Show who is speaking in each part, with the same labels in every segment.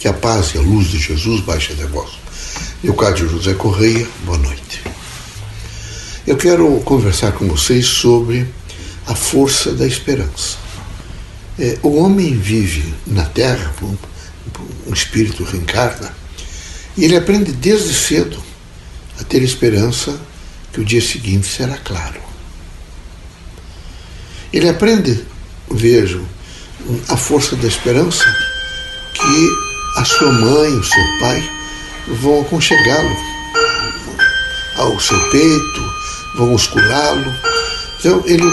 Speaker 1: Que a paz e a luz de Jesus baixe de vós. Leocádio José Correia, boa noite. Eu quero conversar com vocês sobre a força da esperança. É, o homem vive na Terra, um, um espírito reencarna, e ele aprende desde cedo a ter esperança que o dia seguinte será claro. Ele aprende, vejo, a força da esperança que a sua mãe, o seu pai vão aconchegá-lo ao seu peito, vão musculá-lo. Então ele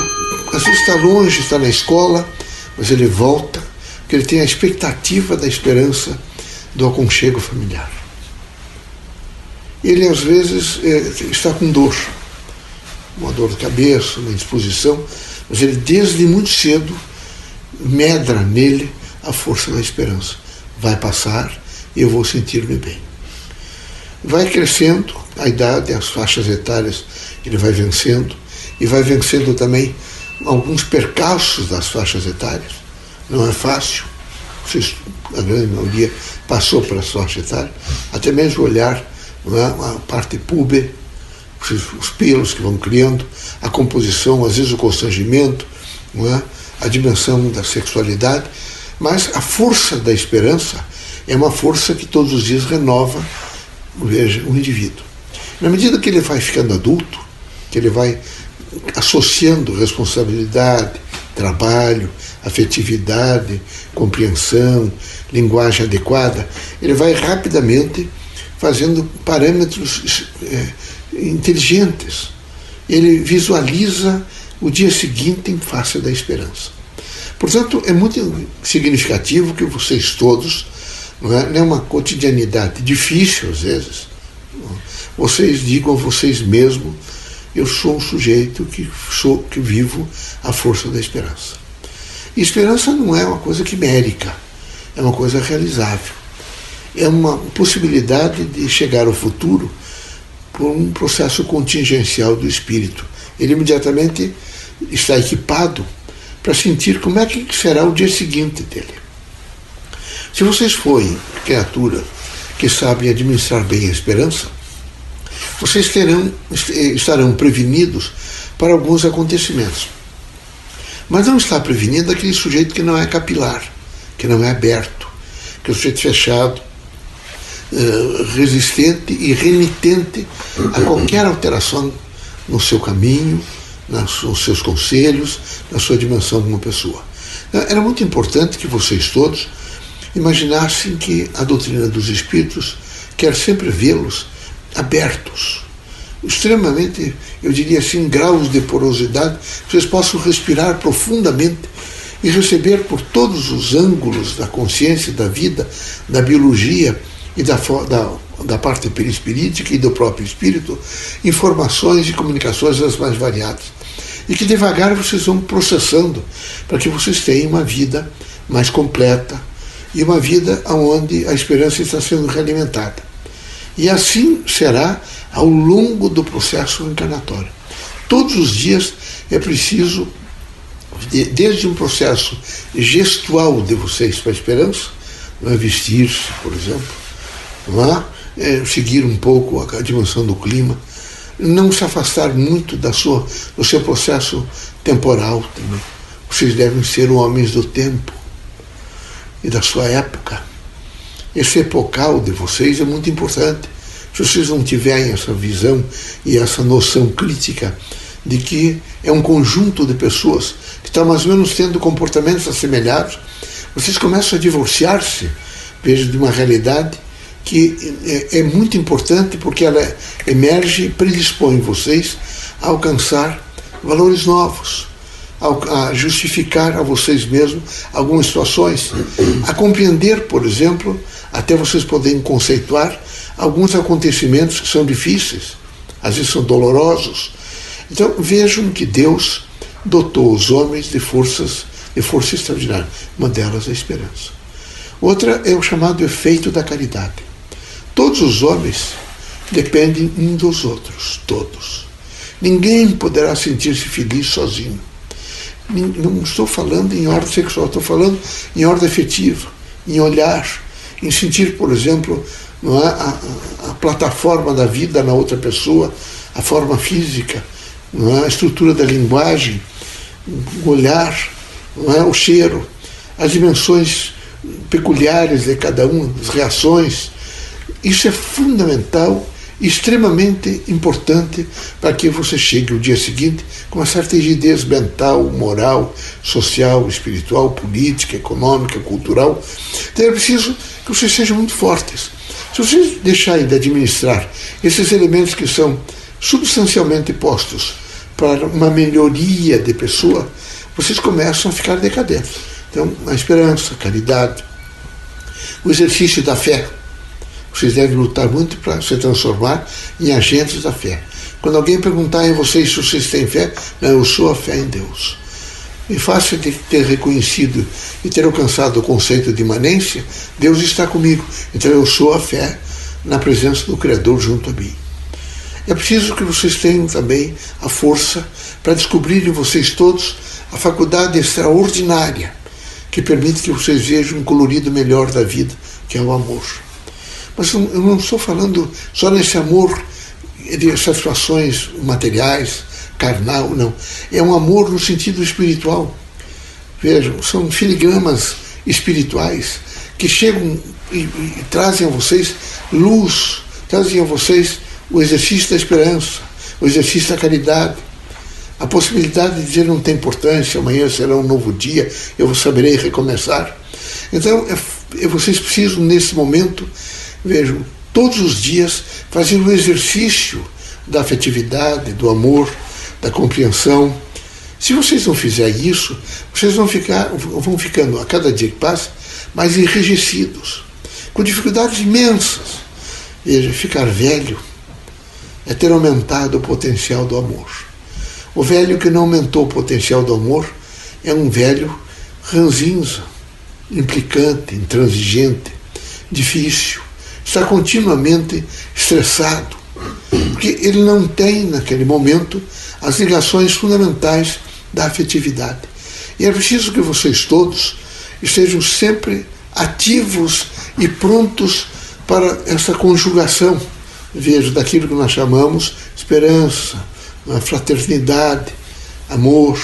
Speaker 1: às vezes está longe, está na escola, mas ele volta, porque ele tem a expectativa da esperança do aconchego familiar. Ele às vezes é, está com dor, uma dor de cabeça, uma indisposição, mas ele desde muito cedo medra nele a força da esperança. Vai passar e eu vou sentir-me bem. Vai crescendo a idade, as faixas etárias, ele vai vencendo, e vai vencendo também alguns percalços das faixas etárias. Não é fácil. A grande maioria passou para as faixas etárias, até mesmo olhar é? a parte púber, os pelos que vão criando, a composição, às vezes o constrangimento, é? a dimensão da sexualidade, mas a força da esperança é uma força que todos os dias renova o indivíduo. Na medida que ele vai ficando adulto, que ele vai associando responsabilidade, trabalho, afetividade, compreensão, linguagem adequada, ele vai rapidamente fazendo parâmetros é, inteligentes. Ele visualiza o dia seguinte em face da esperança. Portanto, é muito significativo que vocês todos, não é, não é uma cotidianidade difícil às vezes, vocês digam a vocês mesmos eu sou um sujeito que sou que vivo a força da esperança. E esperança não é uma coisa quimérica, é uma coisa realizável. É uma possibilidade de chegar ao futuro por um processo contingencial do espírito. Ele imediatamente está equipado para sentir como é que será o dia seguinte dele. Se vocês forem criatura que sabem administrar bem a esperança, vocês terão, estarão prevenidos para alguns acontecimentos. Mas não está prevenido aquele sujeito que não é capilar, que não é aberto, que é um sujeito fechado, eh, resistente e remitente a qualquer alteração no seu caminho, nos seus conselhos, na sua dimensão como pessoa. Era muito importante que vocês todos imaginassem que a doutrina dos espíritos quer sempre vê-los abertos, extremamente, eu diria assim, graus de porosidade, que vocês possam respirar profundamente e receber por todos os ângulos da consciência, da vida, da biologia e da, da, da parte perispirítica e do próprio espírito, informações e comunicações das mais variadas. E que devagar vocês vão processando para que vocês tenham uma vida mais completa e uma vida onde a esperança está sendo realimentada. E assim será ao longo do processo encarnatório. Todos os dias é preciso, desde um processo gestual de vocês para a esperança, é? vestir-se, por exemplo, é? É, seguir um pouco a dimensão do clima, não se afastar muito da sua, do seu processo temporal também. Vocês devem ser homens do tempo e da sua época esse epocal de vocês é muito importante. Se vocês não tiverem essa visão e essa noção crítica de que é um conjunto de pessoas que está mais ou menos tendo comportamentos assemelhados, vocês começam a divorciar-se, veja, de uma realidade que é, é muito importante porque ela emerge e predispõe vocês a alcançar valores novos, a justificar a vocês mesmos algumas situações, a compreender, por exemplo, até vocês poderem conceituar alguns acontecimentos que são difíceis, às vezes são dolorosos. Então vejam que Deus dotou os homens de forças, de força extraordinária. Uma delas é a esperança. Outra é o chamado efeito da caridade. Todos os homens dependem um dos outros, todos. Ninguém poderá sentir-se feliz sozinho. Não estou falando em ordem sexual, estou falando em ordem afetiva, em olhar, em sentir, por exemplo, não é, a, a, a plataforma da vida na outra pessoa, a forma física, não é, a estrutura da linguagem, o olhar, não é, o cheiro, as dimensões peculiares de cada um, as reações. Isso é fundamental extremamente importante para que você chegue o dia seguinte com uma certa rigidez mental, moral, social, espiritual, política, econômica, cultural. Então é preciso que vocês sejam muito fortes. Se vocês deixarem de administrar esses elementos que são substancialmente postos para uma melhoria de pessoa, vocês começam a ficar decadentes. Então, a esperança, a caridade, o exercício da fé, vocês devem lutar muito para se transformar em agentes da fé. Quando alguém perguntar a vocês se vocês têm fé, não, eu sou a fé em Deus. E fácil de ter reconhecido e ter alcançado o conceito de imanência, Deus está comigo. Então eu sou a fé na presença do Criador junto a mim. É preciso que vocês tenham também a força para descobrirem vocês todos a faculdade extraordinária que permite que vocês vejam um colorido melhor da vida, que é o amor. Mas eu não estou falando só nesse amor de satisfações materiais, carnal, não. É um amor no sentido espiritual. Vejam, são filigramas espirituais que chegam e, e trazem a vocês luz, trazem a vocês o exercício da esperança, o exercício da caridade, a possibilidade de dizer não tem importância, amanhã será um novo dia, eu saberei recomeçar. Então, é, é, vocês precisam, nesse momento, vejam, todos os dias fazer um exercício da afetividade, do amor, da compreensão. Se vocês não fizerem isso, vocês vão, ficar, vão ficando, a cada dia que passa, mais enrijecidos, com dificuldades imensas. Veja, ficar velho é ter aumentado o potencial do amor. O velho que não aumentou o potencial do amor é um velho ranzinza, implicante, intransigente, difícil, está continuamente estressado, porque ele não tem, naquele momento, as ligações fundamentais da afetividade. E é preciso que vocês todos estejam sempre ativos e prontos para essa conjugação, vejo, daquilo que nós chamamos esperança, fraternidade, amor.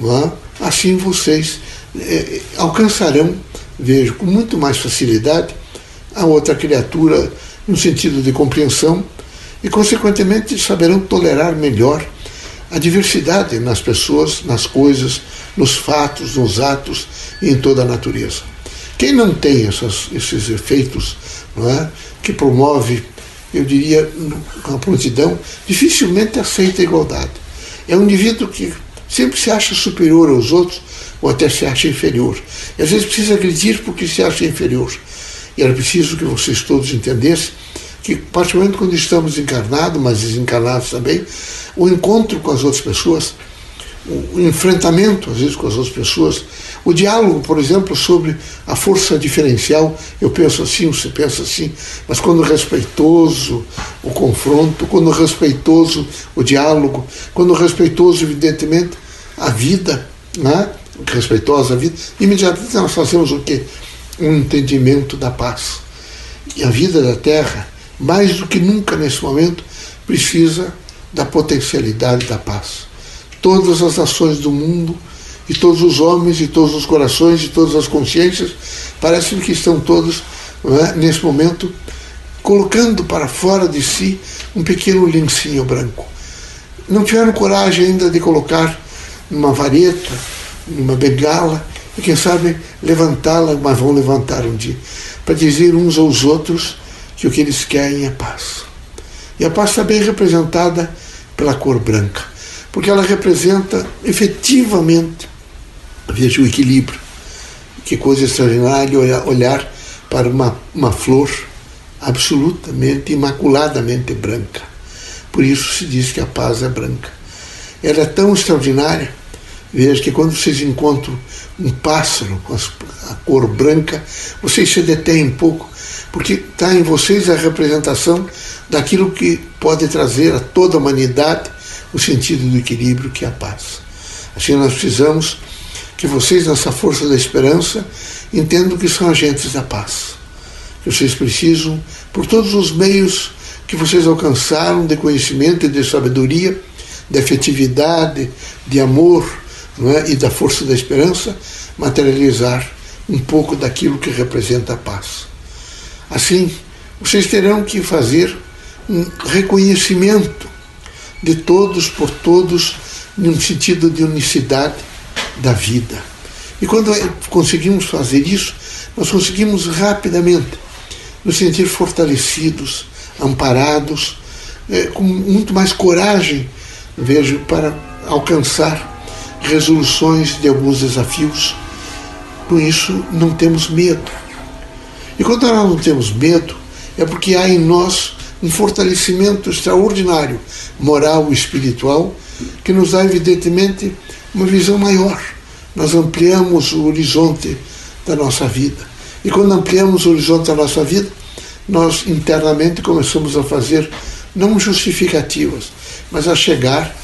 Speaker 1: É? Assim vocês é, alcançarão, vejo, com muito mais facilidade a outra criatura no sentido de compreensão e, consequentemente, saberão tolerar melhor a diversidade nas pessoas, nas coisas, nos fatos, nos atos e em toda a natureza. Quem não tem essas, esses efeitos não é, que promove, eu diria, a prontidão, dificilmente aceita a igualdade. É um indivíduo que sempre se acha superior aos outros ou até se acha inferior. E às vezes precisa agredir porque se acha inferior. Era preciso que vocês todos entendessem que, particularmente quando estamos encarnados, mas desencarnados também, o encontro com as outras pessoas, o enfrentamento, às vezes, com as outras pessoas, o diálogo, por exemplo, sobre a força diferencial, eu penso assim, você pensa assim, mas quando respeitoso o confronto, quando respeitoso o diálogo, quando respeitoso, evidentemente, a vida, né? respeitosa a vida, imediatamente nós fazemos o quê? Um entendimento da paz. E a vida da Terra, mais do que nunca nesse momento, precisa da potencialidade da paz. Todas as nações do mundo, e todos os homens, e todos os corações, e todas as consciências, parecem que estão todos, é, nesse momento, colocando para fora de si um pequeno lencinho branco. Não tiveram coragem ainda de colocar numa vareta, numa bengala, e quem sabe levantá-la, mas vão levantar um dia, para dizer uns aos outros que o que eles querem é paz. E a paz está bem representada pela cor branca, porque ela representa efetivamente, veja o equilíbrio. Que coisa extraordinária olhar para uma, uma flor absolutamente, imaculadamente branca. Por isso se diz que a paz é branca. Ela é tão extraordinária, veja que quando vocês encontram um pássaro com a cor branca, vocês se detêm um pouco, porque está em vocês a representação daquilo que pode trazer a toda a humanidade o sentido do equilíbrio que é a paz. Assim nós precisamos que vocês, nessa força da esperança, entendam que são agentes da paz. que vocês precisam, por todos os meios que vocês alcançaram de conhecimento e de sabedoria, de afetividade, de amor é? e da força da esperança, materializar um pouco daquilo que representa a paz. Assim, vocês terão que fazer um reconhecimento de todos por todos, num sentido de unicidade da vida. E quando conseguimos fazer isso, nós conseguimos rapidamente nos sentir fortalecidos, amparados, é, com muito mais coragem, vejo, para alcançar resoluções de alguns desafios. Com isso, não temos medo. E quando nós não temos medo, é porque há em nós um fortalecimento extraordinário, moral e espiritual, que nos dá, evidentemente, uma visão maior. Nós ampliamos o horizonte da nossa vida. E quando ampliamos o horizonte da nossa vida, nós internamente começamos a fazer não justificativas, mas a chegar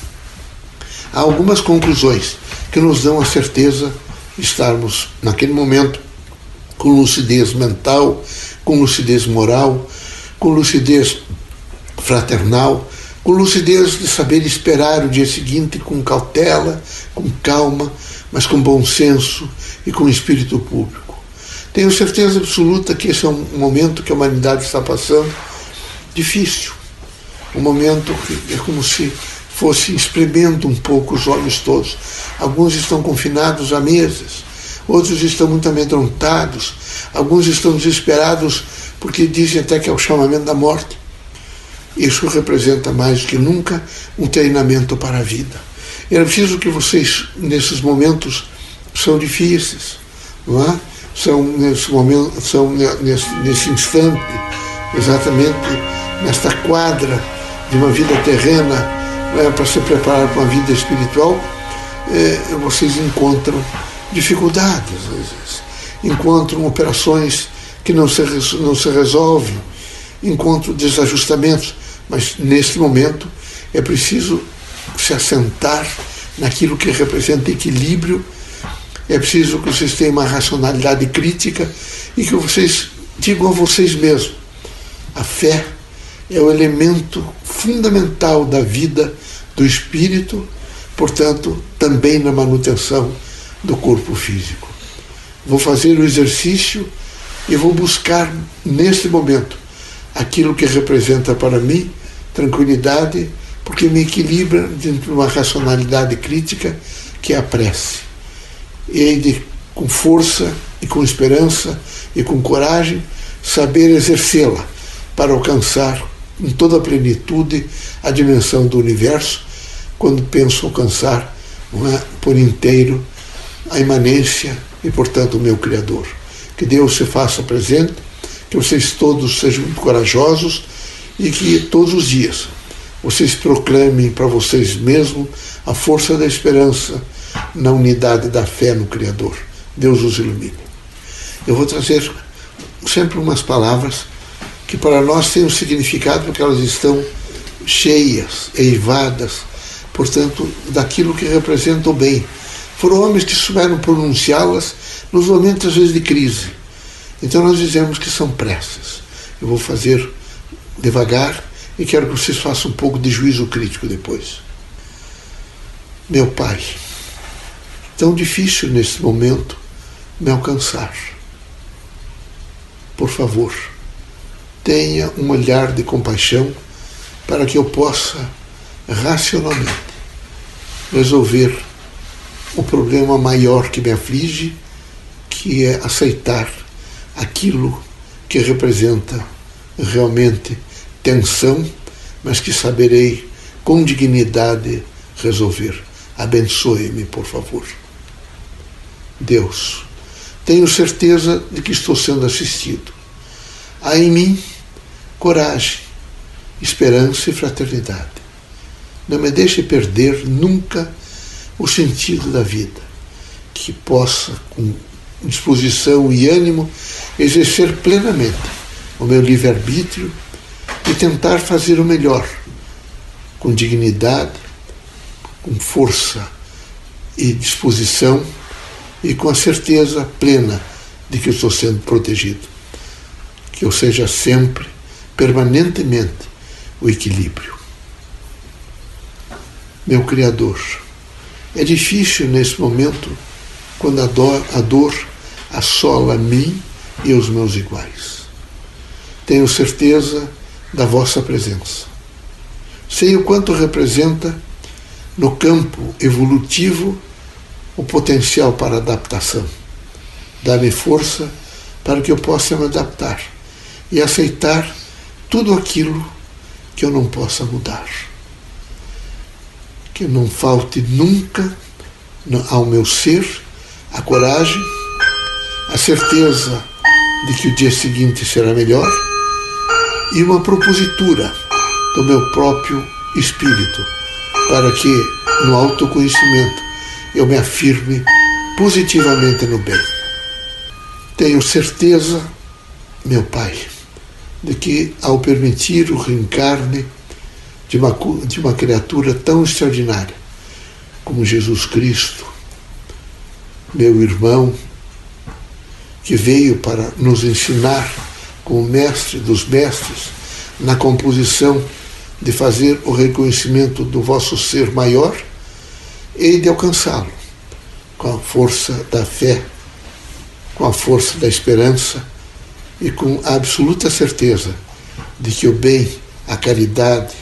Speaker 1: a algumas conclusões que nos dão a certeza de estarmos, naquele momento, com lucidez mental, com lucidez moral, com lucidez fraternal, com lucidez de saber esperar o dia seguinte com cautela, com calma, mas com bom senso e com espírito público. Tenho certeza absoluta que esse é um momento que a humanidade está passando difícil. Um momento que é como se fosse espremendo um pouco os olhos todos. Alguns estão confinados há meses, outros estão muito amedrontados, alguns estão desesperados porque dizem até que é o chamamento da morte. Isso representa mais do que nunca um treinamento para a vida. É preciso que vocês, nesses momentos, são difíceis, não é? são nesse momento, são nesse, nesse instante, exatamente nesta quadra de uma vida terrena, é, para se preparar para uma vida espiritual, é, vocês encontram dificuldades, vezes. encontram operações que não se, não se resolvem, encontram desajustamentos, mas neste momento é preciso se assentar naquilo que representa equilíbrio é preciso que vocês tenham uma racionalidade crítica e que vocês digam a vocês mesmos: a fé é o elemento fundamental da vida do espírito, portanto, também na manutenção do corpo físico. Vou fazer o exercício e vou buscar neste momento aquilo que representa para mim tranquilidade, porque me equilibra dentro de uma racionalidade crítica que é a prece e hei de, com força e com esperança e com coragem, saber exercê-la para alcançar em toda a plenitude a dimensão do universo, quando penso alcançar é, por inteiro a imanência e, portanto, o meu Criador. Que Deus se faça presente, que vocês todos sejam corajosos e que todos os dias vocês proclamem para vocês mesmos a força da esperança na unidade da fé no Criador. Deus os ilumine. Eu vou trazer sempre umas palavras que para nós têm um significado porque elas estão cheias, eivadas, portanto, daquilo que representa o bem. Foram homens que souberam pronunciá-las nos momentos, às vezes, de crise. Então, nós dizemos que são preces. Eu vou fazer devagar e quero que vocês façam um pouco de juízo crítico depois. Meu Pai, tão difícil nesse momento me alcançar. Por favor, tenha um olhar de compaixão para que eu possa racionalmente resolver o problema maior que me aflige, que é aceitar aquilo que representa realmente tensão, mas que saberei com dignidade resolver. Abençoe-me, por favor. Deus, tenho certeza de que estou sendo assistido. Há em mim coragem, esperança e fraternidade. Não me deixe perder nunca o sentido da vida, que possa, com disposição e ânimo, exercer plenamente o meu livre-arbítrio e tentar fazer o melhor, com dignidade, com força e disposição e com a certeza plena de que estou sendo protegido. Que eu seja sempre, permanentemente, o equilíbrio. Meu Criador, é difícil nesse momento, quando a dor, a dor assola mim e os meus iguais. Tenho certeza da vossa presença. Sei o quanto representa no campo evolutivo o potencial para adaptação. Dá-me força para que eu possa me adaptar e aceitar tudo aquilo que eu não possa mudar. Que não falte nunca ao meu ser a coragem, a certeza de que o dia seguinte será melhor e uma propositura do meu próprio espírito para que no autoconhecimento eu me afirme positivamente no bem. Tenho certeza, meu Pai, de que ao permitir o reencarne de uma, de uma criatura tão extraordinária como Jesus Cristo, meu irmão, que veio para nos ensinar como mestre dos mestres na composição de fazer o reconhecimento do vosso ser maior e de alcançá-lo com a força da fé, com a força da esperança e com absoluta certeza de que o bem, a caridade,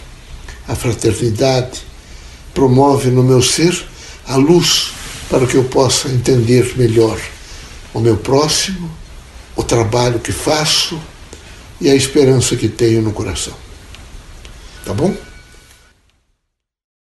Speaker 1: a fraternidade promove no meu ser a luz para que eu possa entender melhor o meu próximo, o trabalho que faço e a esperança que tenho no coração. Tá bom?